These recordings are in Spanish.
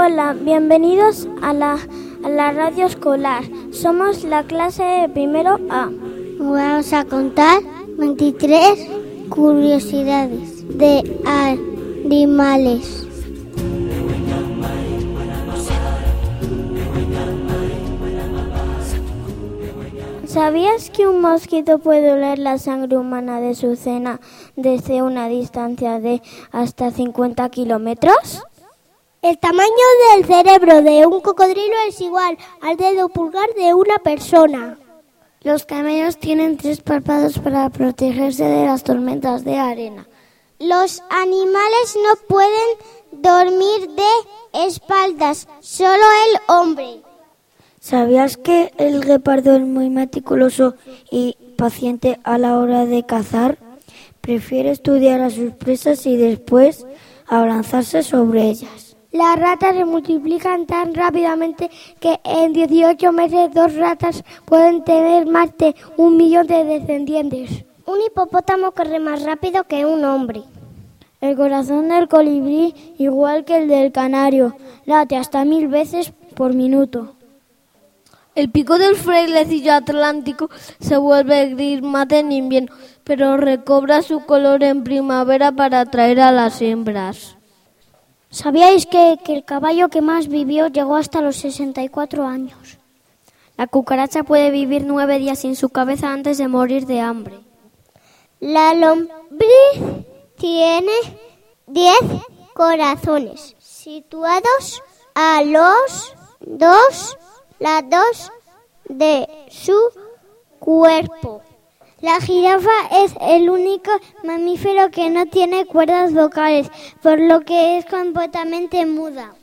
Hola, bienvenidos a la, a la radio escolar. Somos la clase de primero A. Vamos a contar 23 curiosidades de animales. ¿Sabías que un mosquito puede oler la sangre humana de su cena desde una distancia de hasta 50 kilómetros? El tamaño del cerebro de un cocodrilo es igual al dedo pulgar de una persona. Los camellos tienen tres párpados para protegerse de las tormentas de arena. Los animales no pueden dormir de espaldas, solo el hombre. ¿Sabías que el guepardo es muy meticuloso y paciente a la hora de cazar? Prefiere estudiar a sus presas y después abalanzarse sobre ellas. Las ratas se multiplican tan rápidamente que en 18 meses dos ratas pueden tener más de un millón de descendientes. Un hipopótamo corre más rápido que un hombre. El corazón del colibrí, igual que el del canario, late hasta mil veces por minuto. El pico del frailecillo atlántico se vuelve gris mate en invierno, pero recobra su color en primavera para atraer a las hembras. ¿Sabíais que, que, el caballo que más vivió llegó hasta los 64 años? La cucaracha puede vivir nueve días sin su cabeza antes de morir de hambre. La lombriz tiene 10 corazones situados a los dos lados de su cuerpo. La jirafa es el único mamífero que no tiene cuerdas vocales, por lo que es completamente muda.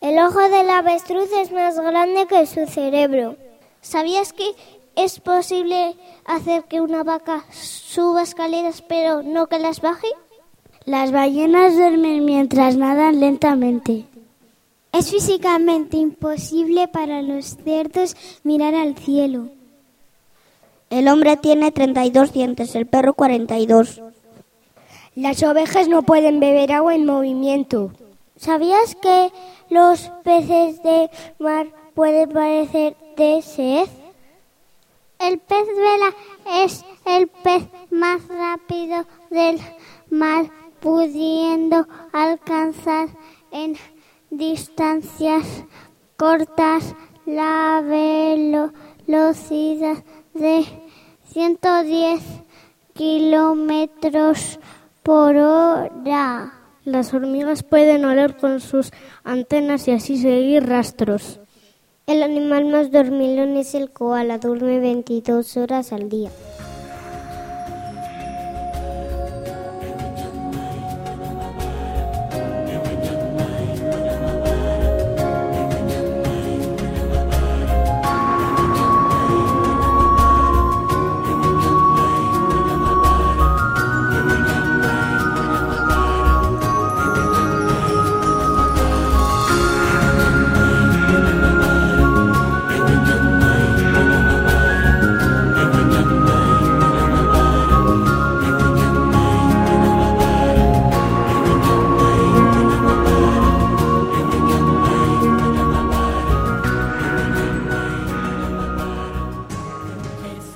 El ojo del avestruz es más grande que su cerebro. ¿Sabías que es posible hacer que una vaca suba escaleras pero no que las baje? Las ballenas duermen mientras nadan lentamente. Es físicamente imposible para los cerdos mirar al cielo. El hombre tiene 32 dientes, el perro 42. Las ovejas no pueden beber agua en movimiento. ¿Sabías que los peces de mar pueden parecer de sed? El pez vela es el pez más rápido del mar, pudiendo alcanzar en distancias cortas la velocidad de 110 kilómetros por hora. Las hormigas pueden oler con sus antenas y así seguir rastros. El animal más dormilón es el koala, duerme 22 horas al día.